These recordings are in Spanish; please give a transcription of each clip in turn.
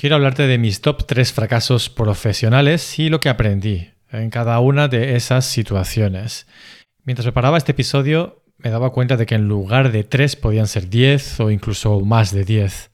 quiero hablarte de mis top 3 fracasos profesionales y lo que aprendí en cada una de esas situaciones. Mientras preparaba este episodio me daba cuenta de que en lugar de 3 podían ser 10 o incluso más de 10.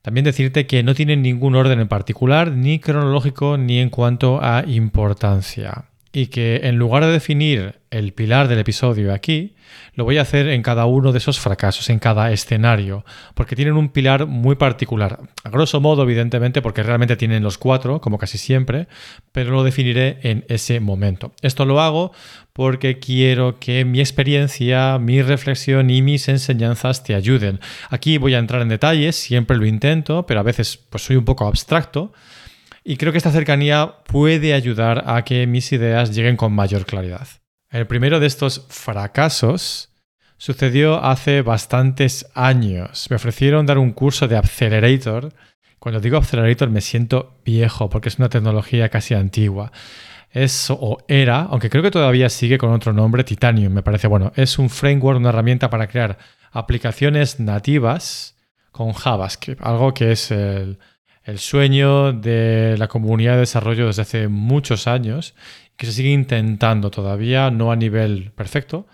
También decirte que no tienen ningún orden en particular, ni cronológico, ni en cuanto a importancia y que en lugar de definir el pilar del episodio aquí, lo voy a hacer en cada uno de esos fracasos, en cada escenario, porque tienen un pilar muy particular. A grosso modo, evidentemente, porque realmente tienen los cuatro, como casi siempre, pero lo definiré en ese momento. Esto lo hago porque quiero que mi experiencia, mi reflexión y mis enseñanzas te ayuden. Aquí voy a entrar en detalles, siempre lo intento, pero a veces pues soy un poco abstracto. Y creo que esta cercanía puede ayudar a que mis ideas lleguen con mayor claridad. El primero de estos fracasos sucedió hace bastantes años. Me ofrecieron dar un curso de Accelerator. Cuando digo Accelerator me siento viejo porque es una tecnología casi antigua. Es o era, aunque creo que todavía sigue con otro nombre, Titanium, me parece. Bueno, es un framework, una herramienta para crear aplicaciones nativas con JavaScript, algo que es el, el sueño de la comunidad de desarrollo desde hace muchos años, que se sigue intentando todavía, no a nivel perfecto,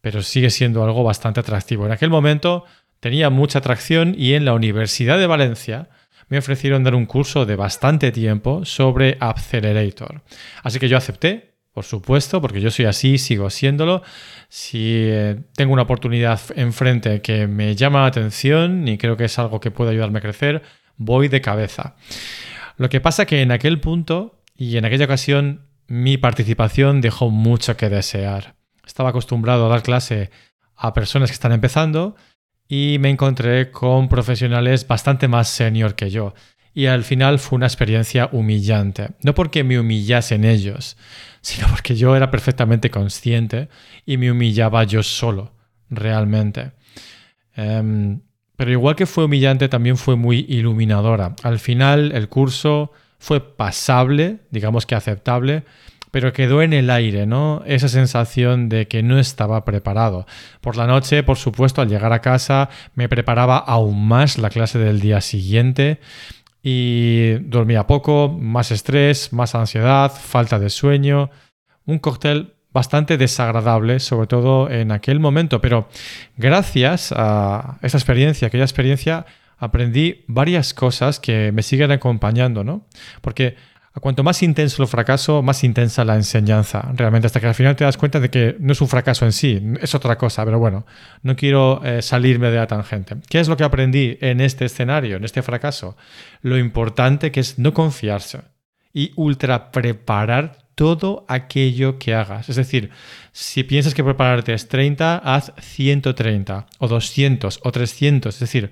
pero sigue siendo algo bastante atractivo. En aquel momento tenía mucha atracción y en la Universidad de Valencia me ofrecieron dar un curso de bastante tiempo sobre Accelerator. Así que yo acepté, por supuesto, porque yo soy así, sigo siéndolo. Si eh, tengo una oportunidad enfrente que me llama la atención y creo que es algo que puede ayudarme a crecer, voy de cabeza. Lo que pasa que en aquel punto y en aquella ocasión mi participación dejó mucho que desear. Estaba acostumbrado a dar clase a personas que están empezando y me encontré con profesionales bastante más senior que yo. Y al final fue una experiencia humillante. No porque me humillasen ellos, sino porque yo era perfectamente consciente y me humillaba yo solo, realmente. Em, pero igual que fue humillante, también fue muy iluminadora. Al final el curso fue pasable, digamos que aceptable, pero quedó en el aire, ¿no? Esa sensación de que no estaba preparado. Por la noche, por supuesto, al llegar a casa, me preparaba aún más la clase del día siguiente y dormía poco, más estrés, más ansiedad, falta de sueño, un cóctel bastante desagradable, sobre todo en aquel momento. Pero gracias a esa experiencia, aquella experiencia, aprendí varias cosas que me siguen acompañando, ¿no? Porque cuanto más intenso el fracaso, más intensa la enseñanza, realmente, hasta que al final te das cuenta de que no es un fracaso en sí, es otra cosa, pero bueno, no quiero eh, salirme de la tangente. ¿Qué es lo que aprendí en este escenario, en este fracaso? Lo importante que es no confiarse y ultra preparar todo aquello que hagas. Es decir, si piensas que prepararte es 30, haz 130 o 200 o 300. Es decir,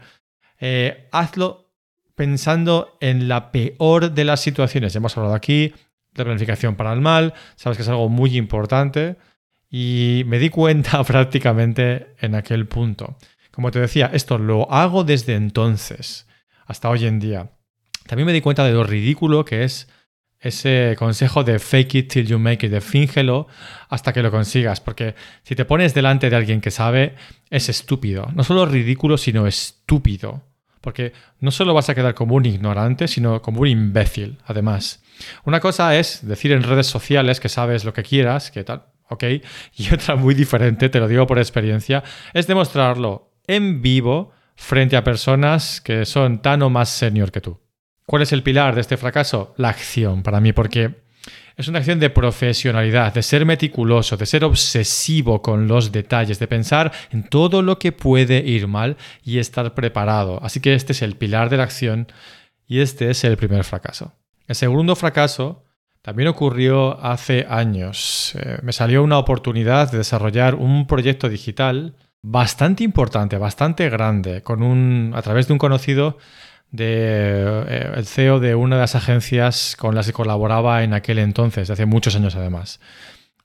eh, hazlo pensando en la peor de las situaciones. Hemos hablado aquí de planificación para el mal, sabes que es algo muy importante y me di cuenta prácticamente en aquel punto. Como te decía, esto lo hago desde entonces hasta hoy en día. También me di cuenta de lo ridículo que es ese consejo de fake it till you make it, de fíngelo hasta que lo consigas, porque si te pones delante de alguien que sabe, es estúpido. No solo ridículo, sino estúpido. Porque no solo vas a quedar como un ignorante, sino como un imbécil, además. Una cosa es decir en redes sociales que sabes lo que quieras, que tal, ok, y otra muy diferente, te lo digo por experiencia, es demostrarlo en vivo frente a personas que son tan o más senior que tú. ¿Cuál es el pilar de este fracaso? La acción, para mí, porque es una acción de profesionalidad, de ser meticuloso, de ser obsesivo con los detalles, de pensar en todo lo que puede ir mal y estar preparado. Así que este es el pilar de la acción y este es el primer fracaso. El segundo fracaso también ocurrió hace años. Eh, me salió una oportunidad de desarrollar un proyecto digital bastante importante, bastante grande, con un, a través de un conocido de, eh, el CEO de una de las agencias con las que colaboraba en aquel entonces, de hace muchos años además.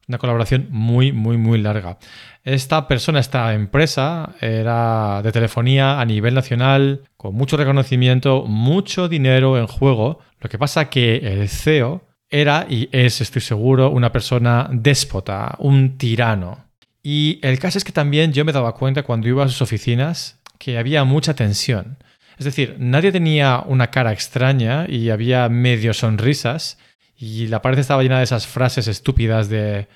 Una colaboración muy, muy, muy larga. Esta persona, esta empresa, era de telefonía a nivel nacional, con mucho reconocimiento, mucho dinero en juego. Lo que pasa que el CEO era y es, estoy seguro, una persona déspota, un tirano. Y el caso es que también yo me daba cuenta cuando iba a sus oficinas que había mucha tensión. Es decir, nadie tenía una cara extraña y había medio sonrisas y la pared estaba llena de esas frases estúpidas de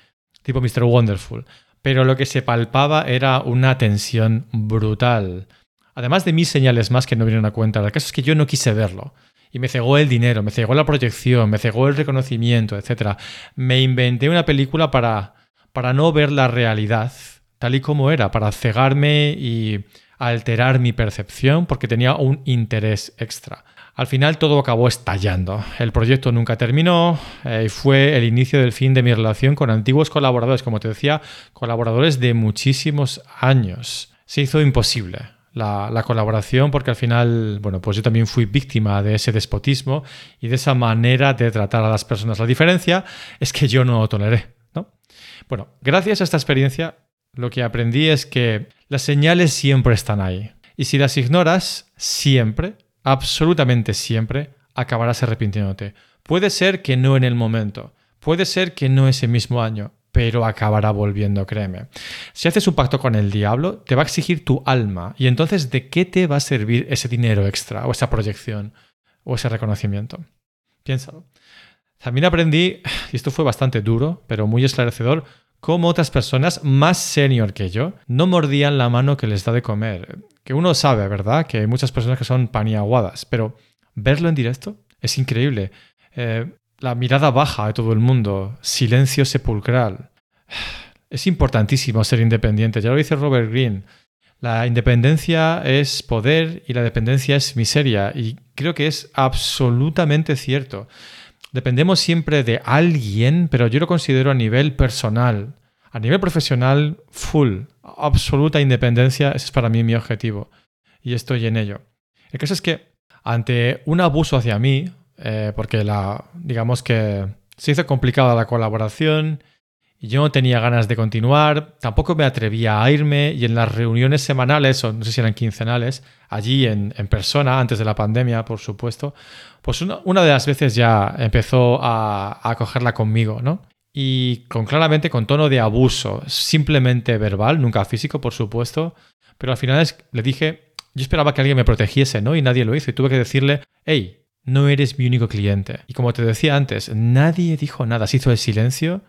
tipo Mr. Wonderful. Pero lo que se palpaba era una tensión brutal. Además de mis señales más que no vinieron a cuenta, el caso es que yo no quise verlo. Y me cegó el dinero, me cegó la proyección, me cegó el reconocimiento, etc. Me inventé una película para, para no ver la realidad tal y como era, para cegarme y alterar mi percepción porque tenía un interés extra. Al final todo acabó estallando. El proyecto nunca terminó eh, y fue el inicio del fin de mi relación con antiguos colaboradores, como te decía, colaboradores de muchísimos años. Se hizo imposible la, colaboración porque al final, bueno, pues yo también fui víctima de ese despotismo y de esa manera de tratar a las personas. La diferencia es que yo no toleré, ¿no? Bueno, gracias a esta experiencia lo que aprendí es que las señales siempre están ahí. Y si las ignoras, siempre, absolutamente siempre, acabarás arrepintiéndote. Puede ser que no en el momento, puede ser que no ese mismo año, pero acabará volviendo, créeme. Si haces un pacto con el diablo, te va a exigir tu alma. Y entonces, ¿de qué te va a servir ese dinero extra, o esa proyección, o ese reconocimiento? Piénsalo. También aprendí, y esto fue bastante duro, pero muy esclarecedor, cómo otras personas más senior que yo no mordían la mano que les da de comer. Que uno sabe, ¿verdad? Que hay muchas personas que son paniaguadas, pero verlo en directo es increíble. Eh, la mirada baja de todo el mundo, silencio sepulcral. Es importantísimo ser independiente, ya lo dice Robert Greene. La independencia es poder y la dependencia es miseria, y creo que es absolutamente cierto. Dependemos siempre de alguien, pero yo lo considero a nivel personal. A nivel profesional, full, absoluta independencia, ese es para mí mi objetivo. Y estoy en ello. El caso es que ante un abuso hacia mí, eh, porque la, digamos que se hizo complicada la colaboración, yo no tenía ganas de continuar, tampoco me atrevía a irme y en las reuniones semanales, o no sé si eran quincenales, allí en, persona, antes de la pandemia, por supuesto, pues una, de las veces ya empezó a, a cogerla conmigo, ¿no? Y con claramente con tono de abuso, simplemente verbal, nunca físico, por supuesto, pero al final le dije, yo esperaba que alguien me protegiese, ¿no? Y nadie lo hizo y tuve que decirle, hey, no eres mi único cliente. Y como te decía antes, nadie dijo nada, se hizo el silencio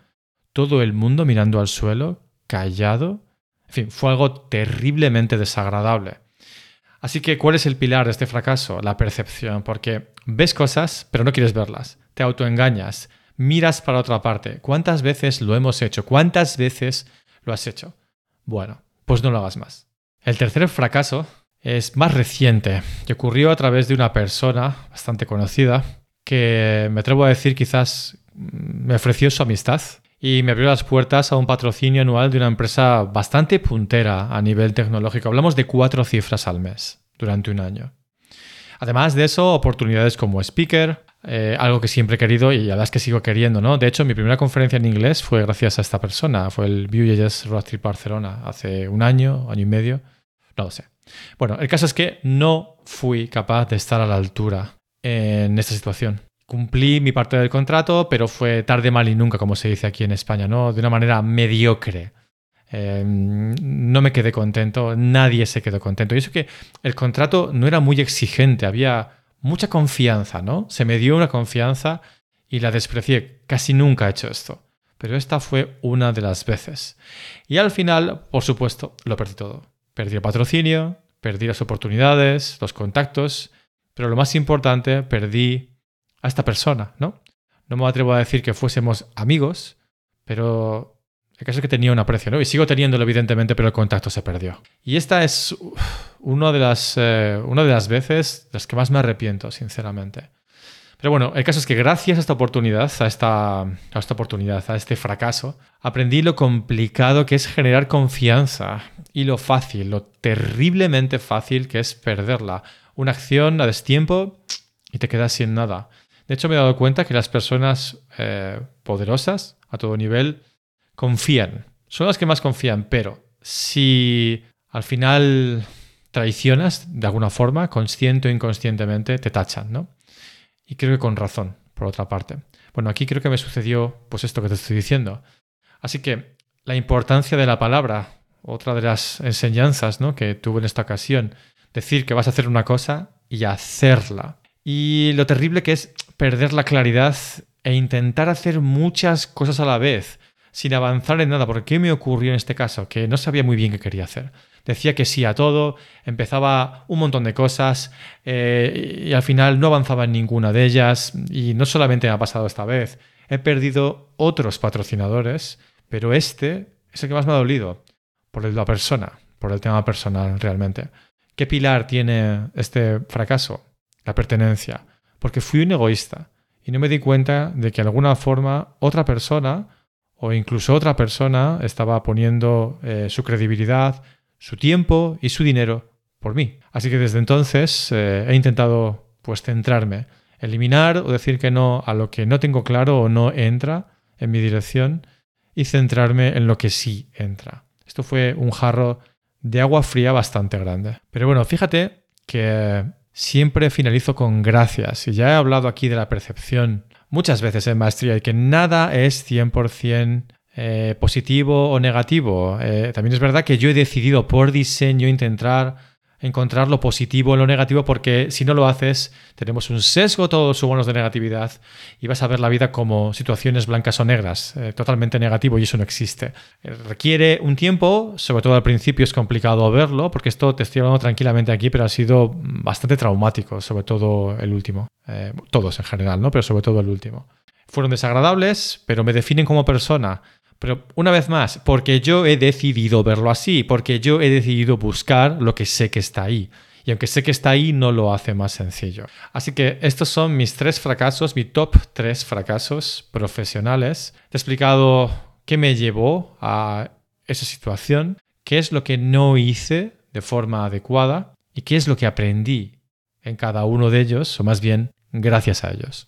todo el mundo mirando al suelo, callado. En fin, fue algo terriblemente desagradable. Así que, ¿cuál es el pilar de este fracaso? La percepción, porque ves cosas, pero no quieres verlas. Te autoengañas, miras para otra parte. ¿Cuántas veces lo hemos hecho? ¿Cuántas veces lo has hecho? Bueno, pues no lo hagas más. El tercer fracaso es más reciente y ocurrió a través de una persona bastante conocida que me atrevo a decir quizás me ofreció su amistad y me abrió las puertas a un patrocinio anual de una empresa bastante puntera a nivel tecnológico. Hablamos de cuatro cifras al mes durante un año. Además de eso, oportunidades como speaker, eh, algo que siempre he querido y la verdad es que sigo queriendo, ¿no? De hecho, mi primera conferencia en inglés fue gracias a esta persona, fue el Vue.js Road Trip Barcelona, hace un año, año y medio, no lo sé. Bueno, el caso es que no fui capaz de estar a la altura en esta situación cumplí mi parte del contrato, pero fue tarde, mal y nunca, como se dice aquí en España, ¿no? De una manera mediocre. Em, no me quedé contento, nadie se quedó contento. Y eso que el contrato no era muy exigente, había mucha confianza, ¿no? Se me dio una confianza y la desprecié. Casi nunca he hecho esto. Pero esta fue una de las veces. Y al final, por supuesto, lo perdí todo. Perdí el patrocinio, perdí las oportunidades, los contactos, pero lo más importante, perdí a esta persona, ¿no? No me atrevo a decir que fuésemos amigos, pero el caso es que tenía un aprecio, ¿no? Y sigo teniéndolo, evidentemente, pero el contacto se perdió. Y esta es una de las, eh, una de las veces las que más me arrepiento, sinceramente. Pero bueno, el caso es que gracias a esta oportunidad, a esta, a esta oportunidad, a este fracaso, aprendí lo complicado que es generar confianza y lo fácil, lo terriblemente fácil que es perderla. Una acción a destiempo y te quedas sin nada. De hecho, me he dado cuenta que las personas eh, poderosas a todo nivel confían. Son las que más confían, pero si al final traicionas de alguna forma, consciente o inconscientemente, te tachan, ¿no? Y creo que con razón, por otra parte. Bueno, aquí creo que me sucedió pues esto que te estoy diciendo. Así que la importancia de la palabra, otra de las enseñanzas ¿no? que tuve en esta ocasión, decir que vas a hacer una cosa y hacerla. Y lo terrible que es perder la claridad e intentar hacer muchas cosas a la vez sin avanzar en nada. Porque ¿qué me ocurrió en este caso? Que no sabía muy bien qué quería hacer. Decía que sí a todo, empezaba un montón de cosas eh, y al final no avanzaba en ninguna de ellas. Y no solamente me ha pasado esta vez, he perdido otros patrocinadores, pero este es el que más me ha dolido por la persona, por el tema personal realmente. ¿Qué pilar tiene este fracaso? La pertenencia. Porque fui un egoísta y no me di cuenta de que de alguna forma otra persona o incluso otra persona estaba poniendo eh, su credibilidad, su tiempo y su dinero por mí. Así que desde entonces eh, he intentado pues centrarme, eliminar o decir que no a lo que no tengo claro o no entra en mi dirección y centrarme en lo que sí entra. Esto fue un jarro de agua fría bastante grande. Pero bueno, fíjate que siempre finalizo con gracias. Y ya he hablado aquí de la percepción muchas veces en maestría y que nada es 100% eh, positivo o negativo. Eh, también es verdad que yo he decidido por diseño intentar encontrar lo positivo en lo negativo porque si no lo haces tenemos un sesgo todos humanos de negatividad y vas a ver la vida como situaciones blancas o negras, eh, totalmente negativo y eso no existe. Eh, requiere un tiempo, sobre todo al principio es complicado verlo porque esto te estoy hablando tranquilamente aquí pero ha sido bastante traumático, sobre todo el último, eh, todos en general, ¿no? pero sobre todo el último. Fueron desagradables, pero me definen como persona pero una vez más, porque yo he decidido verlo así, porque yo he decidido buscar lo que sé que está ahí. Y aunque sé que está ahí, no lo hace más sencillo. Así que estos son mis tres fracasos, mi top tres fracasos profesionales. Te he explicado qué me llevó a esa situación, qué es lo que no hice de forma adecuada y qué es lo que aprendí en cada uno de ellos, o más bien gracias a ellos.